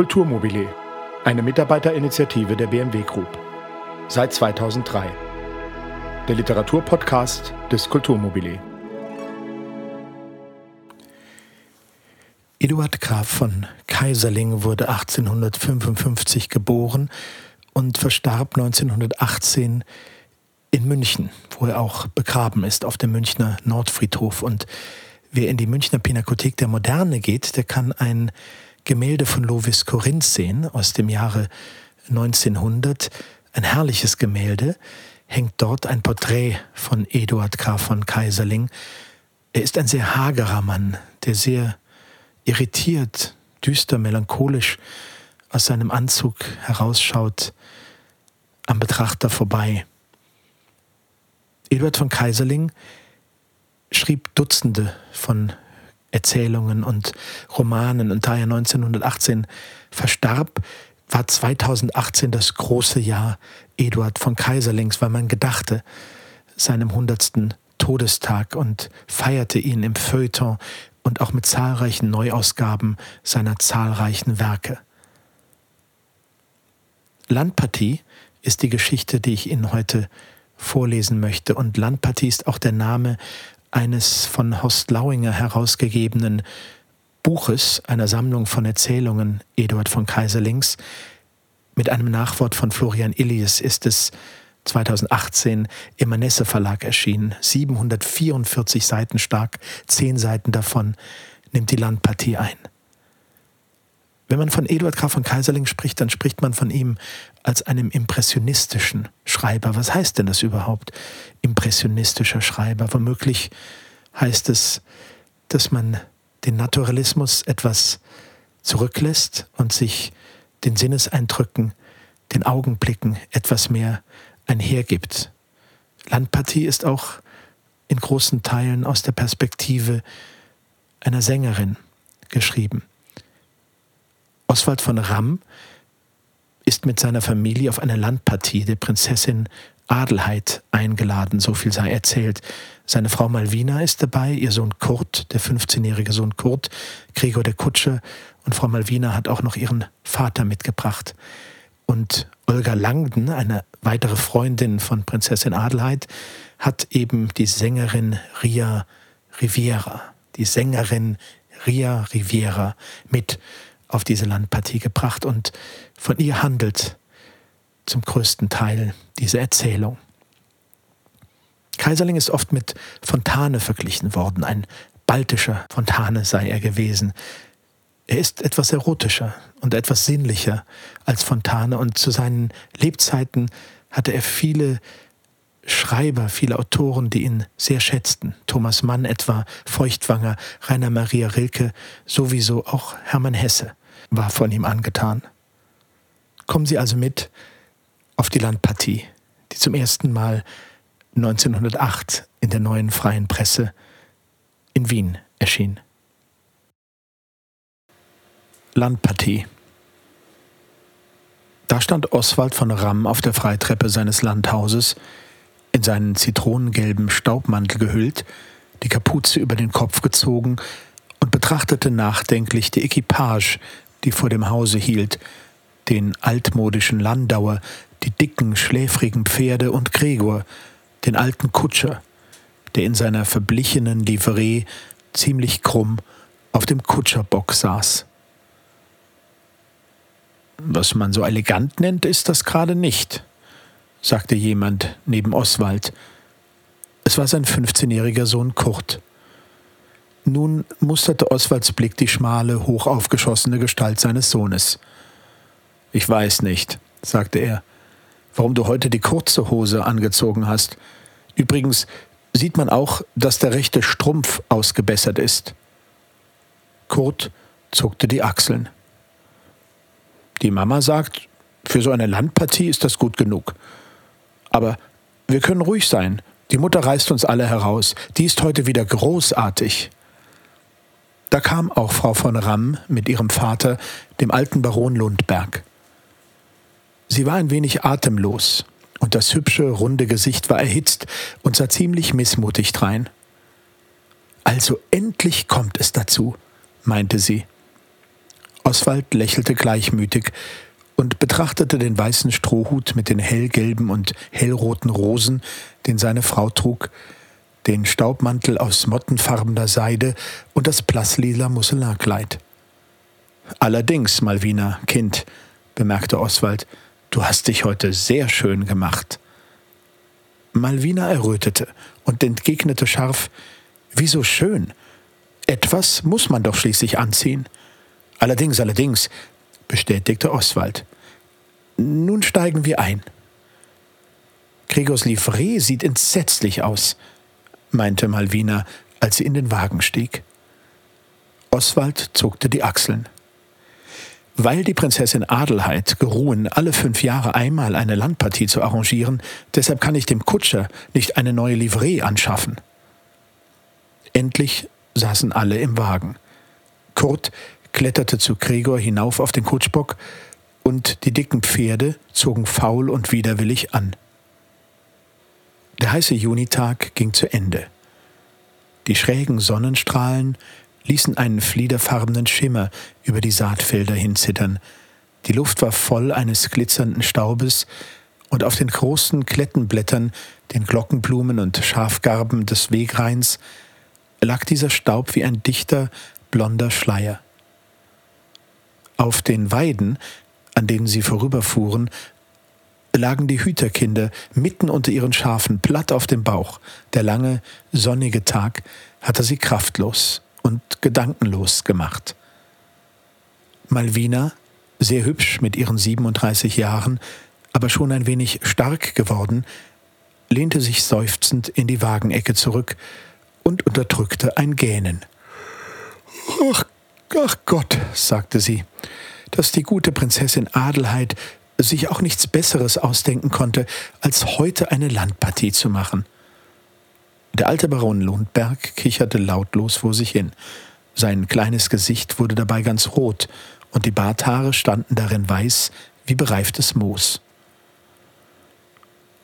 Kulturmobile, eine Mitarbeiterinitiative der BMW Group. Seit 2003. Der Literaturpodcast des Kulturmobile. Eduard Graf von Kaiserling wurde 1855 geboren und verstarb 1918 in München, wo er auch begraben ist auf dem Münchner Nordfriedhof. Und wer in die Münchner Pinakothek der Moderne geht, der kann ein Gemälde von Lovis Corinth sehen aus dem Jahre 1900. Ein herrliches Gemälde. Hängt dort ein Porträt von Eduard Graf von Kaiserling. Er ist ein sehr hagerer Mann, der sehr irritiert, düster, melancholisch aus seinem Anzug herausschaut, am Betrachter vorbei. Eduard von Kaiserling schrieb Dutzende von Erzählungen und Romanen und da er 1918 verstarb, war 2018 das große Jahr Eduard von Kaiserlings, weil man gedachte seinem hundertsten Todestag und feierte ihn im Feuilleton und auch mit zahlreichen Neuausgaben seiner zahlreichen Werke. Landpartie ist die Geschichte, die ich Ihnen heute vorlesen möchte. Und Landpartie ist auch der Name eines von Horst Lauinger herausgegebenen Buches, einer Sammlung von Erzählungen Eduard von Kaiserlings. Mit einem Nachwort von Florian Illies ist es 2018 im Manesse Verlag erschienen. 744 Seiten stark, zehn Seiten davon nimmt die Landpartie ein. Wenn man von Eduard Graf von Kaiserling spricht, dann spricht man von ihm als einem impressionistischen Schreiber. Was heißt denn das überhaupt? Impressionistischer Schreiber. Womöglich heißt es, dass man den Naturalismus etwas zurücklässt und sich den Sinneseindrücken, den Augenblicken etwas mehr einhergibt. Landpartie ist auch in großen Teilen aus der Perspektive einer Sängerin geschrieben. Oswald von Ramm ist mit seiner Familie auf eine Landpartie der Prinzessin Adelheid eingeladen, so viel sei erzählt. Seine Frau Malvina ist dabei, ihr Sohn Kurt, der 15-jährige Sohn Kurt, Gregor der Kutscher und Frau Malvina hat auch noch ihren Vater mitgebracht. Und Olga Langden, eine weitere Freundin von Prinzessin Adelheid, hat eben die Sängerin Ria Riviera, die Sängerin Ria Riviera mit auf diese Landpartie gebracht und von ihr handelt zum größten Teil diese Erzählung. Kaiserling ist oft mit Fontane verglichen worden, ein baltischer Fontane sei er gewesen. Er ist etwas erotischer und etwas sinnlicher als Fontane und zu seinen Lebzeiten hatte er viele Schreiber, viele Autoren, die ihn sehr schätzten. Thomas Mann etwa, Feuchtwanger, Rainer Maria Rilke, sowieso auch Hermann Hesse war von ihm angetan. Kommen Sie also mit auf die Landpartie, die zum ersten Mal 1908 in der neuen freien Presse in Wien erschien. Landpartie. Da stand Oswald von Ramm auf der Freitreppe seines Landhauses, in seinen zitronengelben Staubmantel gehüllt, die Kapuze über den Kopf gezogen und betrachtete nachdenklich die Equipage, die vor dem Hause hielt, den altmodischen Landauer, die dicken, schläfrigen Pferde und Gregor, den alten Kutscher, der in seiner verblichenen Livree ziemlich krumm auf dem Kutscherbock saß. Was man so elegant nennt, ist das gerade nicht, sagte jemand neben Oswald. Es war sein 15-jähriger Sohn Kurt. Nun musterte Oswalds Blick die schmale, hochaufgeschossene Gestalt seines Sohnes. Ich weiß nicht, sagte er, warum du heute die kurze Hose angezogen hast. Übrigens sieht man auch, dass der rechte Strumpf ausgebessert ist. Kurt zuckte die Achseln. Die Mama sagt, für so eine Landpartie ist das gut genug. Aber wir können ruhig sein. Die Mutter reißt uns alle heraus. Die ist heute wieder großartig. Da kam auch Frau von Ramm mit ihrem Vater, dem alten Baron Lundberg. Sie war ein wenig atemlos, und das hübsche, runde Gesicht war erhitzt und sah ziemlich missmutig drein. Also endlich kommt es dazu, meinte sie. Oswald lächelte gleichmütig und betrachtete den weißen Strohhut mit den hellgelben und hellroten Rosen, den seine Frau trug, den Staubmantel aus mottenfarbener Seide und das blasslila Musselinkleid. Allerdings, Malvina, Kind, bemerkte Oswald, du hast dich heute sehr schön gemacht. Malvina errötete und entgegnete scharf, Wieso schön? Etwas muss man doch schließlich anziehen. Allerdings, allerdings, bestätigte Oswald. Nun steigen wir ein. Gregors Livret sieht entsetzlich aus, meinte Malvina, als sie in den Wagen stieg. Oswald zuckte die Achseln. Weil die Prinzessin Adelheid geruhen, alle fünf Jahre einmal eine Landpartie zu arrangieren, deshalb kann ich dem Kutscher nicht eine neue Livree anschaffen. Endlich saßen alle im Wagen. Kurt kletterte zu Gregor hinauf auf den Kutschbock und die dicken Pferde zogen faul und widerwillig an. Der heiße Junitag ging zu Ende. Die schrägen Sonnenstrahlen ließen einen fliederfarbenen Schimmer über die Saatfelder hinzittern. Die Luft war voll eines glitzernden Staubes, und auf den großen Klettenblättern, den Glockenblumen und Schafgarben des Wegrheins lag dieser Staub wie ein dichter, blonder Schleier. Auf den Weiden, an denen sie vorüberfuhren, lagen die Hüterkinder mitten unter ihren Schafen platt auf dem Bauch. Der lange, sonnige Tag hatte sie kraftlos und gedankenlos gemacht. Malvina, sehr hübsch mit ihren 37 Jahren, aber schon ein wenig stark geworden, lehnte sich seufzend in die Wagenecke zurück und unterdrückte ein Gähnen. Ach, ach Gott, sagte sie, dass die gute Prinzessin Adelheid sich auch nichts Besseres ausdenken konnte, als heute eine Landpartie zu machen. Der alte Baron Lundberg kicherte lautlos vor sich hin. Sein kleines Gesicht wurde dabei ganz rot, und die Barthaare standen darin weiß wie bereiftes Moos.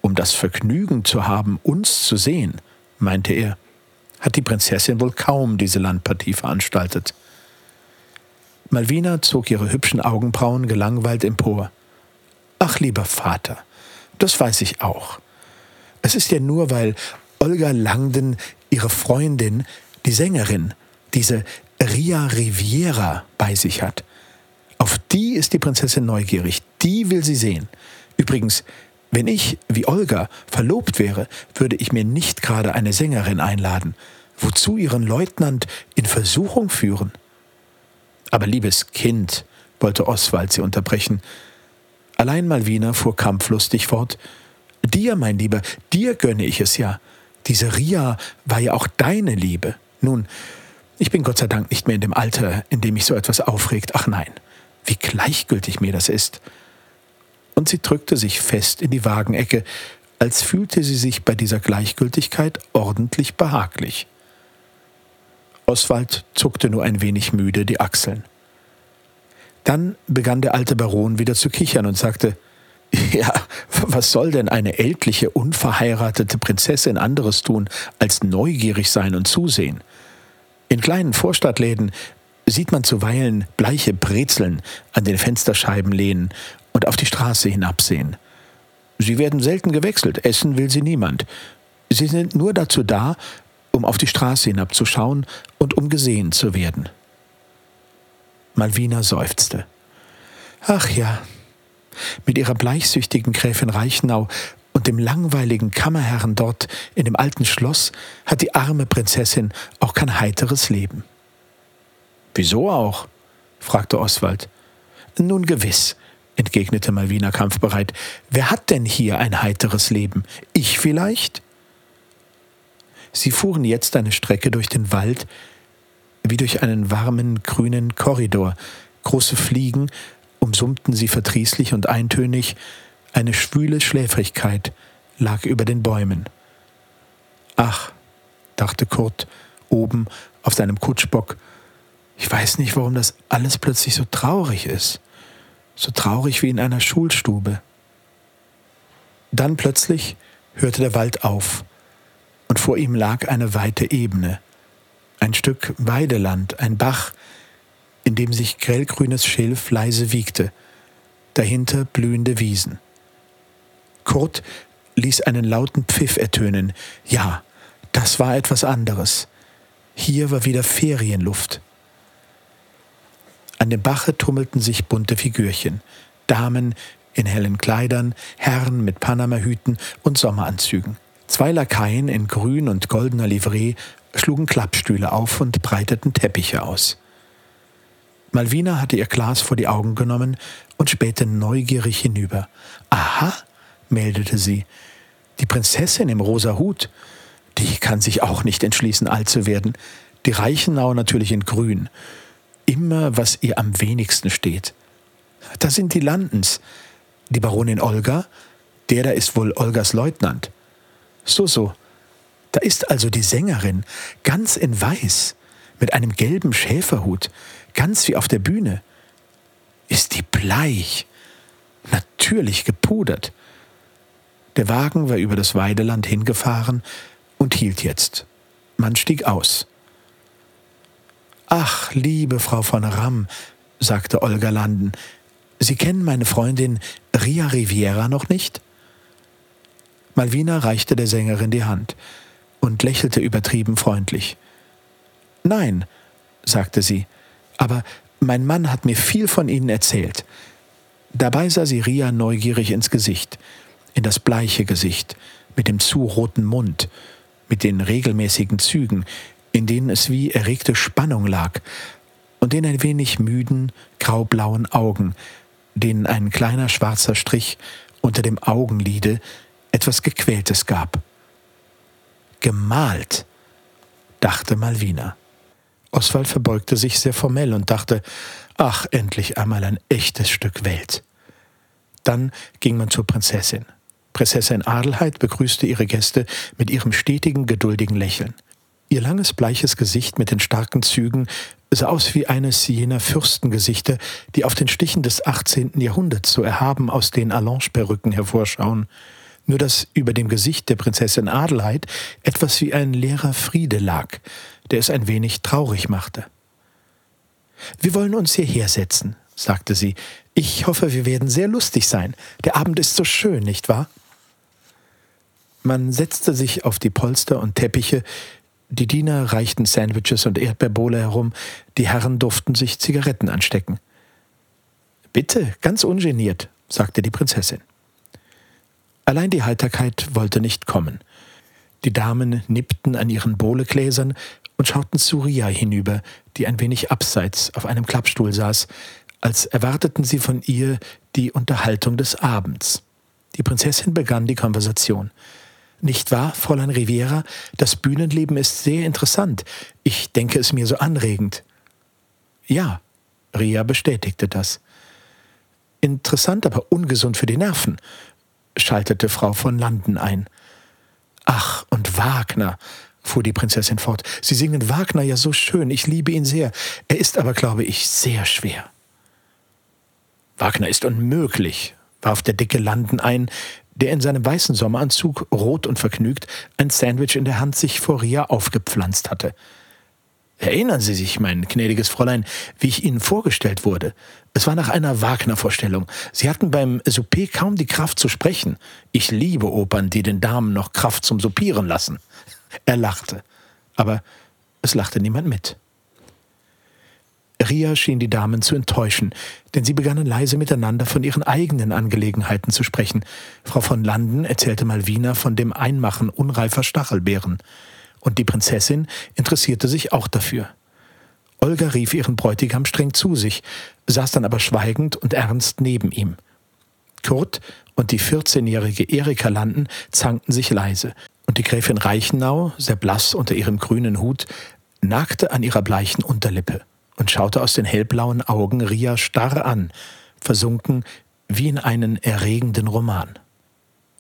Um das Vergnügen zu haben, uns zu sehen, meinte er, hat die Prinzessin wohl kaum diese Landpartie veranstaltet. Malvina zog ihre hübschen Augenbrauen gelangweilt empor. Ach, lieber Vater, das weiß ich auch. Es ist ja nur, weil Olga Langden ihre Freundin, die Sängerin, diese Ria Riviera bei sich hat. Auf die ist die Prinzessin neugierig, die will sie sehen. Übrigens, wenn ich, wie Olga, verlobt wäre, würde ich mir nicht gerade eine Sängerin einladen. Wozu ihren Leutnant in Versuchung führen? Aber liebes Kind, wollte Oswald sie unterbrechen. Allein Malvina fuhr kampflustig fort. Dir, mein Lieber, dir gönne ich es ja. Diese Ria war ja auch deine Liebe. Nun, ich bin Gott sei Dank nicht mehr in dem Alter, in dem mich so etwas aufregt. Ach nein, wie gleichgültig mir das ist. Und sie drückte sich fest in die Wagenecke, als fühlte sie sich bei dieser Gleichgültigkeit ordentlich behaglich. Oswald zuckte nur ein wenig müde die Achseln. Dann begann der alte Baron wieder zu kichern und sagte, ja, was soll denn eine ältliche, unverheiratete Prinzessin anderes tun, als neugierig sein und zusehen? In kleinen Vorstadtläden sieht man zuweilen bleiche Brezeln an den Fensterscheiben lehnen und auf die Straße hinabsehen. Sie werden selten gewechselt, essen will sie niemand. Sie sind nur dazu da, um auf die Straße hinabzuschauen und um gesehen zu werden. Malvina seufzte. Ach ja, mit ihrer bleichsüchtigen Gräfin Reichenau und dem langweiligen Kammerherrn dort in dem alten Schloss hat die arme Prinzessin auch kein heiteres Leben. Wieso auch? fragte Oswald. Nun gewiss, entgegnete Malvina kampfbereit. Wer hat denn hier ein heiteres Leben? Ich vielleicht? Sie fuhren jetzt eine Strecke durch den Wald, wie durch einen warmen, grünen Korridor. Große Fliegen umsummten sie verdrießlich und eintönig, eine schwüle Schläfrigkeit lag über den Bäumen. Ach, dachte Kurt, oben auf seinem Kutschbock, ich weiß nicht, warum das alles plötzlich so traurig ist, so traurig wie in einer Schulstube. Dann plötzlich hörte der Wald auf, und vor ihm lag eine weite Ebene, ein Stück Weideland, ein Bach, in dem sich grellgrünes Schilf leise wiegte, dahinter blühende Wiesen. Kurt ließ einen lauten Pfiff ertönen. Ja, das war etwas anderes. Hier war wieder Ferienluft. An dem Bache tummelten sich bunte Figürchen. Damen in hellen Kleidern, Herren mit Panamahüten und Sommeranzügen. Zwei Lakaien in grün und goldener Livree schlugen Klappstühle auf und breiteten Teppiche aus. Malvina hatte ihr Glas vor die Augen genommen und spähte neugierig hinüber. Aha, meldete sie, die Prinzessin im rosa Hut, die kann sich auch nicht entschließen, alt zu werden. Die Reichenau natürlich in grün. Immer, was ihr am wenigsten steht. Da sind die Landens. Die Baronin Olga, der da ist wohl Olgas Leutnant. So, so. Da ist also die Sängerin, ganz in Weiß, mit einem gelben Schäferhut, ganz wie auf der Bühne. Ist die bleich? Natürlich gepudert. Der Wagen war über das Weideland hingefahren und hielt jetzt. Man stieg aus. Ach, liebe Frau von Ramm, sagte Olga Landen, Sie kennen meine Freundin Ria Riviera noch nicht? Malvina reichte der Sängerin die Hand und lächelte übertrieben freundlich. Nein, sagte sie, aber mein Mann hat mir viel von Ihnen erzählt. Dabei sah sie Ria neugierig ins Gesicht, in das bleiche Gesicht, mit dem zu roten Mund, mit den regelmäßigen Zügen, in denen es wie erregte Spannung lag, und den ein wenig müden, graublauen Augen, denen ein kleiner schwarzer Strich unter dem Augenlide etwas Gequältes gab. Gemalt, dachte Malvina. Oswald verbeugte sich sehr formell und dachte, ach, endlich einmal ein echtes Stück Welt. Dann ging man zur Prinzessin. Prinzessin Adelheid begrüßte ihre Gäste mit ihrem stetigen, geduldigen Lächeln. Ihr langes, bleiches Gesicht mit den starken Zügen sah aus wie eines jener Fürstengesichter, die auf den Stichen des 18. Jahrhunderts so erhaben aus den Allonge-Perücken hervorschauen. Nur dass über dem Gesicht der Prinzessin Adelheid etwas wie ein leerer Friede lag, der es ein wenig traurig machte. Wir wollen uns hierher setzen, sagte sie. Ich hoffe, wir werden sehr lustig sein. Der Abend ist so schön, nicht wahr? Man setzte sich auf die Polster und Teppiche, die Diener reichten Sandwiches und Erdbeerbowle herum, die Herren durften sich Zigaretten anstecken. Bitte, ganz ungeniert, sagte die Prinzessin. Allein die Heiterkeit wollte nicht kommen. Die Damen nippten an ihren Bowlegläsern und schauten zu Ria hinüber, die ein wenig abseits auf einem Klappstuhl saß, als erwarteten sie von ihr die Unterhaltung des Abends. Die Prinzessin begann die Konversation. Nicht wahr, Fräulein Riviera? Das Bühnenleben ist sehr interessant. Ich denke es mir so anregend. Ja, Ria bestätigte das. Interessant, aber ungesund für die Nerven, schaltete Frau von Landen ein. Ach, und Wagner, fuhr die Prinzessin fort. Sie singen Wagner ja so schön, ich liebe ihn sehr. Er ist aber, glaube ich, sehr schwer. Wagner ist unmöglich, warf der dicke Landen ein, der in seinem weißen Sommeranzug, rot und vergnügt, ein Sandwich in der Hand sich vor Ria aufgepflanzt hatte. Erinnern Sie sich, mein gnädiges Fräulein, wie ich Ihnen vorgestellt wurde. Es war nach einer Wagner-Vorstellung. Sie hatten beim Souper kaum die Kraft zu sprechen. Ich liebe Opern, die den Damen noch Kraft zum Soupieren lassen. Er lachte, aber es lachte niemand mit. Ria schien die Damen zu enttäuschen, denn sie begannen leise miteinander von ihren eigenen Angelegenheiten zu sprechen. Frau von Landen erzählte Malvina von dem Einmachen unreifer Stachelbeeren, und die Prinzessin interessierte sich auch dafür. Olga rief ihren Bräutigam streng zu sich, saß dann aber schweigend und ernst neben ihm. Kurt und die 14-jährige Erika Landen zankten sich leise, und die Gräfin Reichenau, sehr blass unter ihrem grünen Hut, nagte an ihrer bleichen Unterlippe und schaute aus den hellblauen Augen Ria starr an, versunken wie in einen erregenden Roman.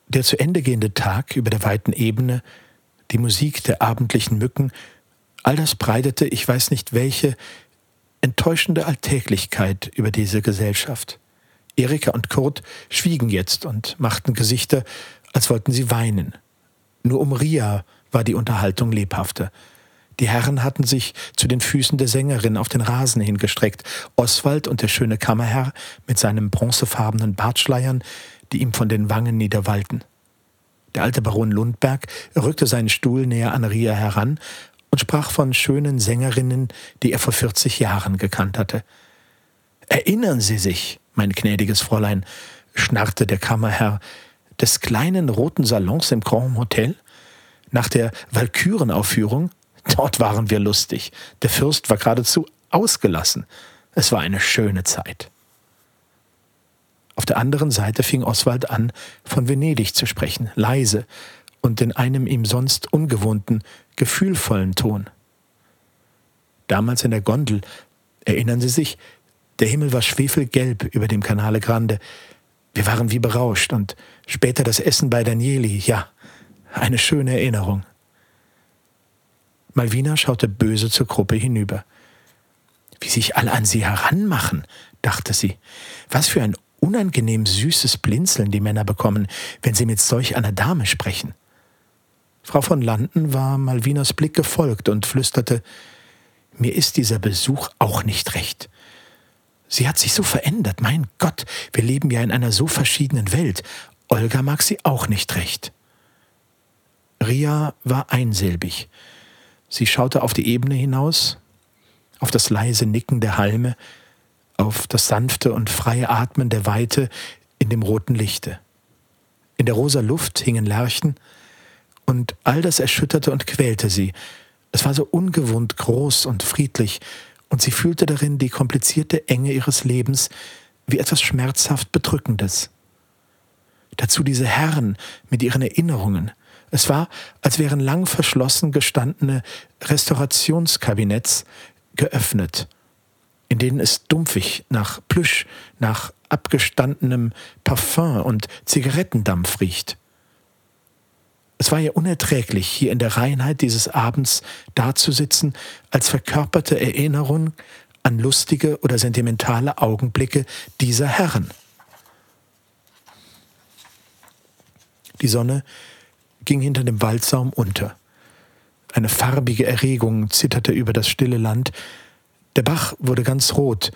Der zu Ende gehende Tag über der weiten Ebene, die Musik der abendlichen Mücken, all das breitete, ich weiß nicht welche, enttäuschende Alltäglichkeit über diese Gesellschaft. Erika und Kurt schwiegen jetzt und machten Gesichter, als wollten sie weinen. Nur um Ria war die Unterhaltung lebhafter. Die Herren hatten sich zu den Füßen der Sängerin auf den Rasen hingestreckt. Oswald und der schöne Kammerherr mit seinen bronzefarbenen Bartschleiern, die ihm von den Wangen niederwallten. Der alte Baron Lundberg rückte seinen Stuhl näher an Ria heran und sprach von schönen Sängerinnen, die er vor 40 Jahren gekannt hatte. Erinnern Sie sich, mein gnädiges Fräulein, schnarrte der Kammerherr, des kleinen roten Salons im Grand Hotel? Nach der Walkürenaufführung? Dort waren wir lustig. Der Fürst war geradezu ausgelassen. Es war eine schöne Zeit. Auf der anderen Seite fing Oswald an, von Venedig zu sprechen, leise und in einem ihm sonst ungewohnten, gefühlvollen Ton. Damals in der Gondel, erinnern Sie sich, der Himmel war schwefelgelb über dem Canale Grande. Wir waren wie berauscht und später das Essen bei Danieli, ja, eine schöne Erinnerung. Malvina schaute böse zur Gruppe hinüber. Wie sich alle an sie heranmachen, dachte sie. Was für ein unangenehm süßes Blinzeln die Männer bekommen, wenn sie mit solch einer Dame sprechen. Frau von Landen war Malvinas Blick gefolgt und flüsterte Mir ist dieser Besuch auch nicht recht. Sie hat sich so verändert, mein Gott, wir leben ja in einer so verschiedenen Welt. Olga mag sie auch nicht recht. Ria war einsilbig. Sie schaute auf die Ebene hinaus, auf das leise Nicken der Halme, auf das sanfte und freie Atmen der Weite in dem roten Lichte. In der rosa Luft hingen Lerchen, und all das erschütterte und quälte sie. Es war so ungewohnt groß und friedlich, und sie fühlte darin die komplizierte Enge ihres Lebens wie etwas schmerzhaft Bedrückendes. Dazu diese Herren mit ihren Erinnerungen. Es war, als wären lang verschlossen gestandene Restaurationskabinetts geöffnet in denen es dumpfig nach Plüsch, nach abgestandenem Parfum und Zigarettendampf riecht. Es war ja unerträglich, hier in der Reinheit dieses Abends dazusitzen, als verkörperte Erinnerung an lustige oder sentimentale Augenblicke dieser Herren. Die Sonne ging hinter dem Waldsaum unter. Eine farbige Erregung zitterte über das stille Land, der Bach wurde ganz rot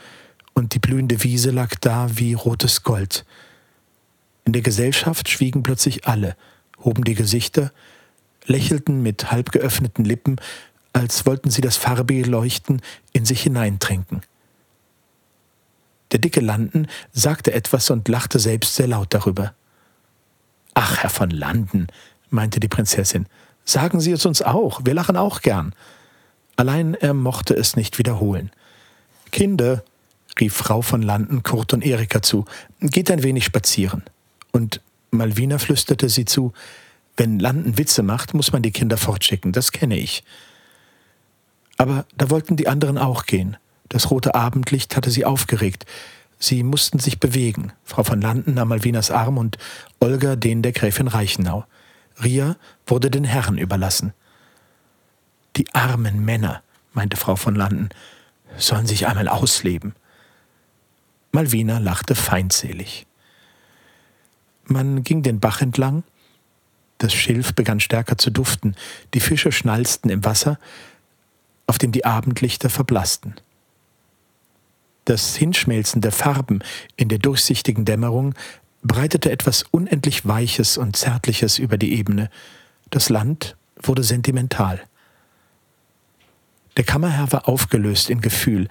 und die blühende Wiese lag da wie rotes Gold. In der Gesellschaft schwiegen plötzlich alle, hoben die Gesichter, lächelten mit halb geöffneten Lippen, als wollten sie das farbige Leuchten in sich hineintrinken. Der dicke Landen sagte etwas und lachte selbst sehr laut darüber. Ach, Herr von Landen, meinte die Prinzessin, sagen Sie es uns auch, wir lachen auch gern. Allein er mochte es nicht wiederholen. Kinder, rief Frau von Landen Kurt und Erika zu, geht ein wenig spazieren. Und Malvina flüsterte sie zu, wenn Landen Witze macht, muss man die Kinder fortschicken, das kenne ich. Aber da wollten die anderen auch gehen. Das rote Abendlicht hatte sie aufgeregt. Sie mussten sich bewegen. Frau von Landen nahm Malvinas Arm und Olga den der Gräfin Reichenau. Ria wurde den Herren überlassen. Die armen Männer, meinte Frau von Landen, sollen sich einmal ausleben. Malvina lachte feindselig. Man ging den Bach entlang, das Schilf begann stärker zu duften, die Fische schnalzten im Wasser, auf dem die Abendlichter verblassten. Das Hinschmelzen der Farben in der durchsichtigen Dämmerung breitete etwas unendlich Weiches und Zärtliches über die Ebene. Das Land wurde sentimental. Der Kammerherr war aufgelöst in Gefühl.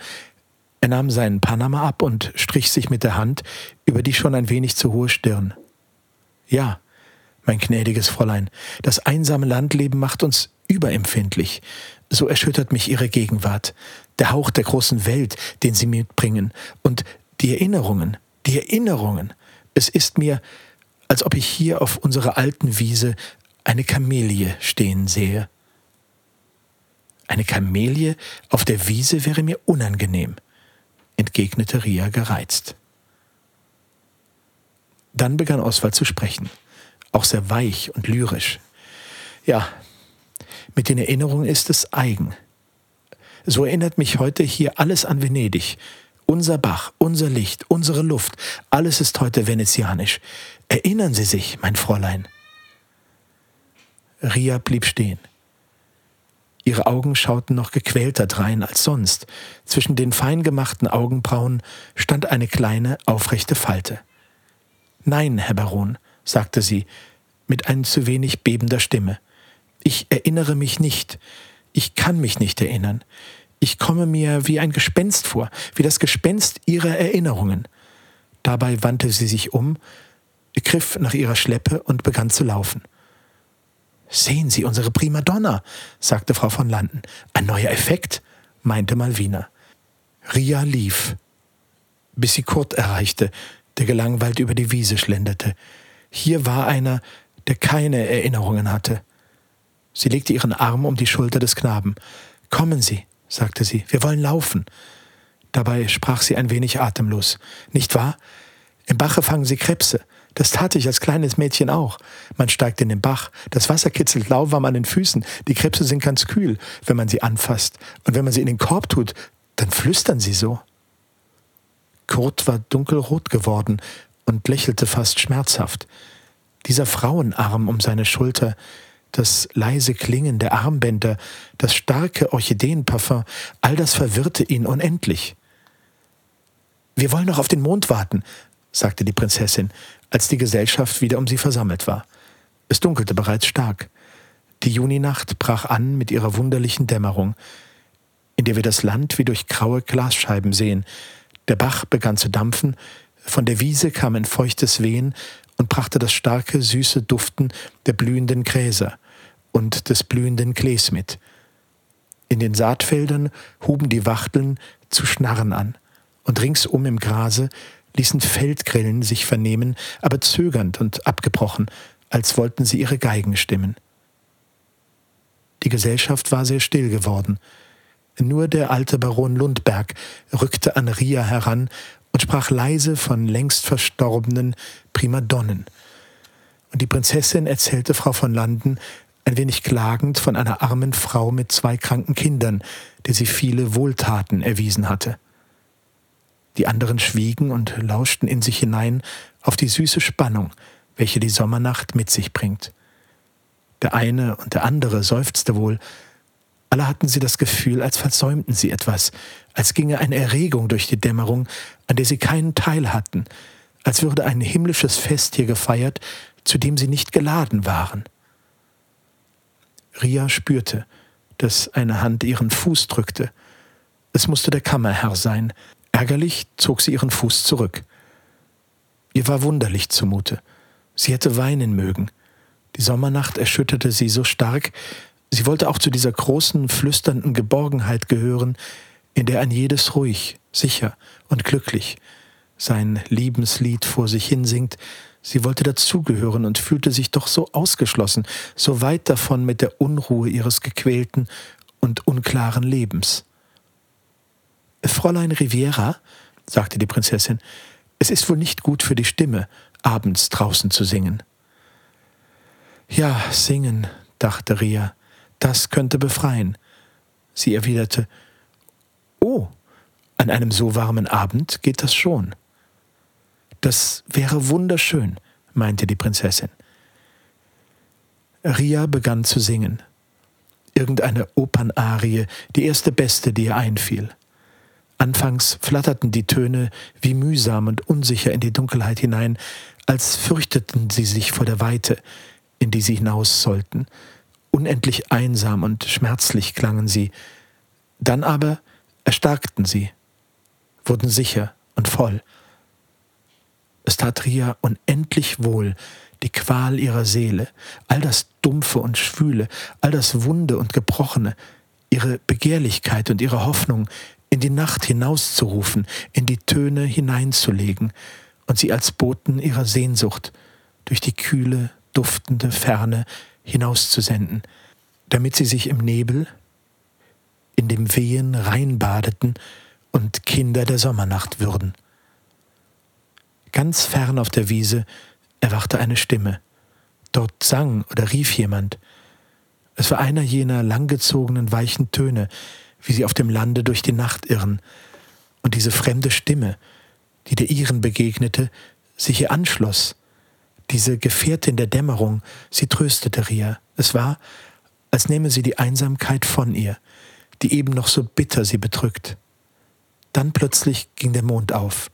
Er nahm seinen Panama ab und strich sich mit der Hand über die schon ein wenig zu hohe Stirn. Ja, mein gnädiges Fräulein, das einsame Landleben macht uns überempfindlich. So erschüttert mich Ihre Gegenwart, der Hauch der großen Welt, den Sie mitbringen, und die Erinnerungen, die Erinnerungen. Es ist mir, als ob ich hier auf unserer alten Wiese eine Kamelie stehen sehe. Eine Kamelie auf der Wiese wäre mir unangenehm, entgegnete Ria gereizt. Dann begann Oswald zu sprechen, auch sehr weich und lyrisch. Ja, mit den Erinnerungen ist es eigen. So erinnert mich heute hier alles an Venedig. Unser Bach, unser Licht, unsere Luft, alles ist heute venezianisch. Erinnern Sie sich, mein Fräulein. Ria blieb stehen. Ihre Augen schauten noch gequälter drein als sonst. Zwischen den fein gemachten Augenbrauen stand eine kleine, aufrechte Falte. Nein, Herr Baron, sagte sie, mit ein zu wenig bebender Stimme. Ich erinnere mich nicht. Ich kann mich nicht erinnern. Ich komme mir wie ein Gespenst vor, wie das Gespenst ihrer Erinnerungen. Dabei wandte sie sich um, griff nach ihrer Schleppe und begann zu laufen. Sehen Sie unsere Primadonna, sagte Frau von Landen. Ein neuer Effekt, meinte Malvina. Ria lief, bis sie Kurt erreichte, der gelangweilt über die Wiese schlenderte. Hier war einer, der keine Erinnerungen hatte. Sie legte ihren Arm um die Schulter des Knaben. Kommen Sie, sagte sie, wir wollen laufen. Dabei sprach sie ein wenig atemlos. Nicht wahr? Im Bache fangen sie Krebse. Das tat ich als kleines Mädchen auch. Man steigt in den Bach, das Wasser kitzelt lauwarm an den Füßen, die Krebse sind ganz kühl, wenn man sie anfasst. Und wenn man sie in den Korb tut, dann flüstern sie so. Kurt war dunkelrot geworden und lächelte fast schmerzhaft. Dieser Frauenarm um seine Schulter, das leise Klingen der Armbänder, das starke Orchideenparfum, all das verwirrte ihn unendlich. Wir wollen noch auf den Mond warten, sagte die Prinzessin, als die Gesellschaft wieder um sie versammelt war. Es dunkelte bereits stark. Die Juninacht brach an mit ihrer wunderlichen Dämmerung, in der wir das Land wie durch graue Glasscheiben sehen. Der Bach begann zu dampfen, von der Wiese kam ein feuchtes Wehen und brachte das starke, süße Duften der blühenden Gräser und des blühenden Klees mit. In den Saatfeldern huben die Wachteln zu schnarren an, und ringsum im Grase ließen Feldgrillen sich vernehmen, aber zögernd und abgebrochen, als wollten sie ihre Geigen stimmen. Die Gesellschaft war sehr still geworden. Nur der alte Baron Lundberg rückte an Ria heran und sprach leise von längst verstorbenen Primadonnen. Und die Prinzessin erzählte Frau von Landen ein wenig klagend von einer armen Frau mit zwei kranken Kindern, der sie viele Wohltaten erwiesen hatte. Die anderen schwiegen und lauschten in sich hinein auf die süße Spannung, welche die Sommernacht mit sich bringt. Der eine und der andere seufzte wohl, alle hatten sie das Gefühl, als versäumten sie etwas, als ginge eine Erregung durch die Dämmerung, an der sie keinen Teil hatten, als würde ein himmlisches Fest hier gefeiert, zu dem sie nicht geladen waren. Ria spürte, dass eine Hand ihren Fuß drückte. Es musste der Kammerherr sein, Ärgerlich zog sie ihren Fuß zurück. Ihr war wunderlich zumute. Sie hätte weinen mögen. Die Sommernacht erschütterte sie so stark, sie wollte auch zu dieser großen, flüsternden Geborgenheit gehören, in der ein jedes ruhig, sicher und glücklich sein Liebenslied vor sich hinsingt, sie wollte dazugehören und fühlte sich doch so ausgeschlossen, so weit davon mit der Unruhe ihres gequälten und unklaren Lebens. Fräulein Riviera, sagte die Prinzessin, es ist wohl nicht gut für die Stimme, abends draußen zu singen. Ja, singen, dachte Ria, das könnte befreien. Sie erwiderte, Oh, an einem so warmen Abend geht das schon. Das wäre wunderschön, meinte die Prinzessin. Ria begann zu singen. Irgendeine Opernarie, die erste beste, die ihr einfiel. Anfangs flatterten die Töne wie mühsam und unsicher in die Dunkelheit hinein, als fürchteten sie sich vor der Weite, in die sie hinaus sollten. Unendlich einsam und schmerzlich klangen sie. Dann aber erstarkten sie, wurden sicher und voll. Es tat Ria unendlich wohl, die Qual ihrer Seele, all das Dumpfe und Schwüle, all das Wunde und Gebrochene, ihre Begehrlichkeit und ihre Hoffnung, in die Nacht hinauszurufen, in die Töne hineinzulegen und sie als Boten ihrer Sehnsucht durch die kühle, duftende Ferne hinauszusenden, damit sie sich im Nebel, in dem Wehen reinbadeten und Kinder der Sommernacht würden. Ganz fern auf der Wiese erwachte eine Stimme. Dort sang oder rief jemand. Es war einer jener langgezogenen weichen Töne, wie sie auf dem Lande durch die Nacht irren, und diese fremde Stimme, die der ihren begegnete, sich ihr anschloss. Diese Gefährtin der Dämmerung, sie tröstete Ria. Es war, als nehme sie die Einsamkeit von ihr, die eben noch so bitter sie bedrückt. Dann plötzlich ging der Mond auf,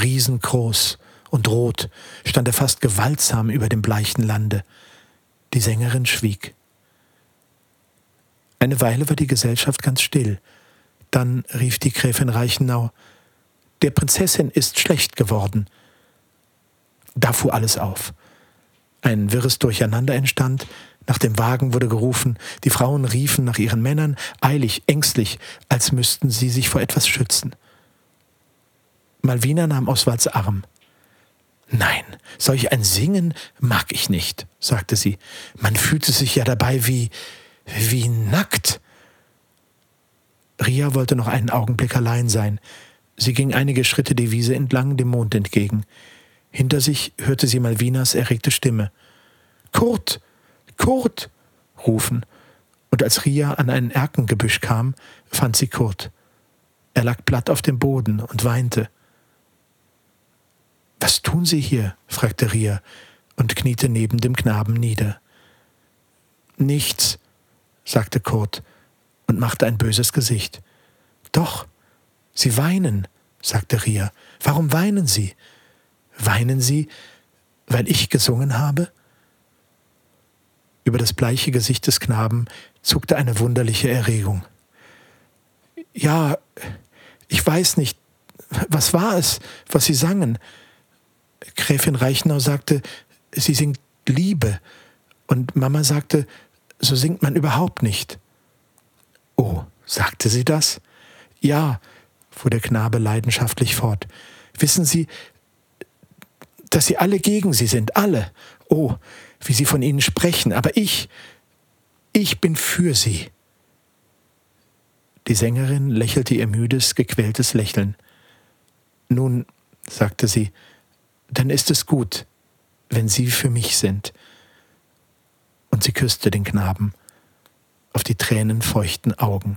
riesengroß und rot stand er fast gewaltsam über dem bleichen Lande. Die Sängerin schwieg. Eine Weile war die Gesellschaft ganz still. Dann rief die Gräfin Reichenau, der Prinzessin ist schlecht geworden. Da fuhr alles auf. Ein wirres Durcheinander entstand, nach dem Wagen wurde gerufen, die Frauen riefen nach ihren Männern, eilig, ängstlich, als müssten sie sich vor etwas schützen. Malvina nahm Oswalds Arm. Nein, solch ein Singen mag ich nicht, sagte sie. Man fühlte sich ja dabei wie, wie nackt. Ria wollte noch einen Augenblick allein sein. Sie ging einige Schritte die Wiese entlang, dem Mond entgegen. Hinter sich hörte sie Malvinas erregte Stimme. Kurt, Kurt! rufen, und als Ria an ein Erkengebüsch kam, fand sie Kurt. Er lag platt auf dem Boden und weinte. Was tun Sie hier? fragte Ria und kniete neben dem Knaben nieder. Nichts, sagte Kurt und machte ein böses Gesicht. Doch, Sie weinen, sagte Ria. Warum weinen Sie? Weinen Sie, weil ich gesungen habe? Über das bleiche Gesicht des Knaben zuckte eine wunderliche Erregung. Ja, ich weiß nicht, was war es, was Sie sangen? Gräfin Reichenau sagte, sie singt Liebe. Und Mama sagte, so singt man überhaupt nicht. Oh, sagte sie das? Ja, fuhr der Knabe leidenschaftlich fort. Wissen Sie, dass Sie alle gegen Sie sind, alle. Oh, wie Sie von ihnen sprechen, aber ich, ich bin für Sie. Die Sängerin lächelte ihr müdes, gequältes Lächeln. Nun, sagte sie, dann ist es gut, wenn Sie für mich sind. Und sie küsste den Knaben auf die tränenfeuchten Augen.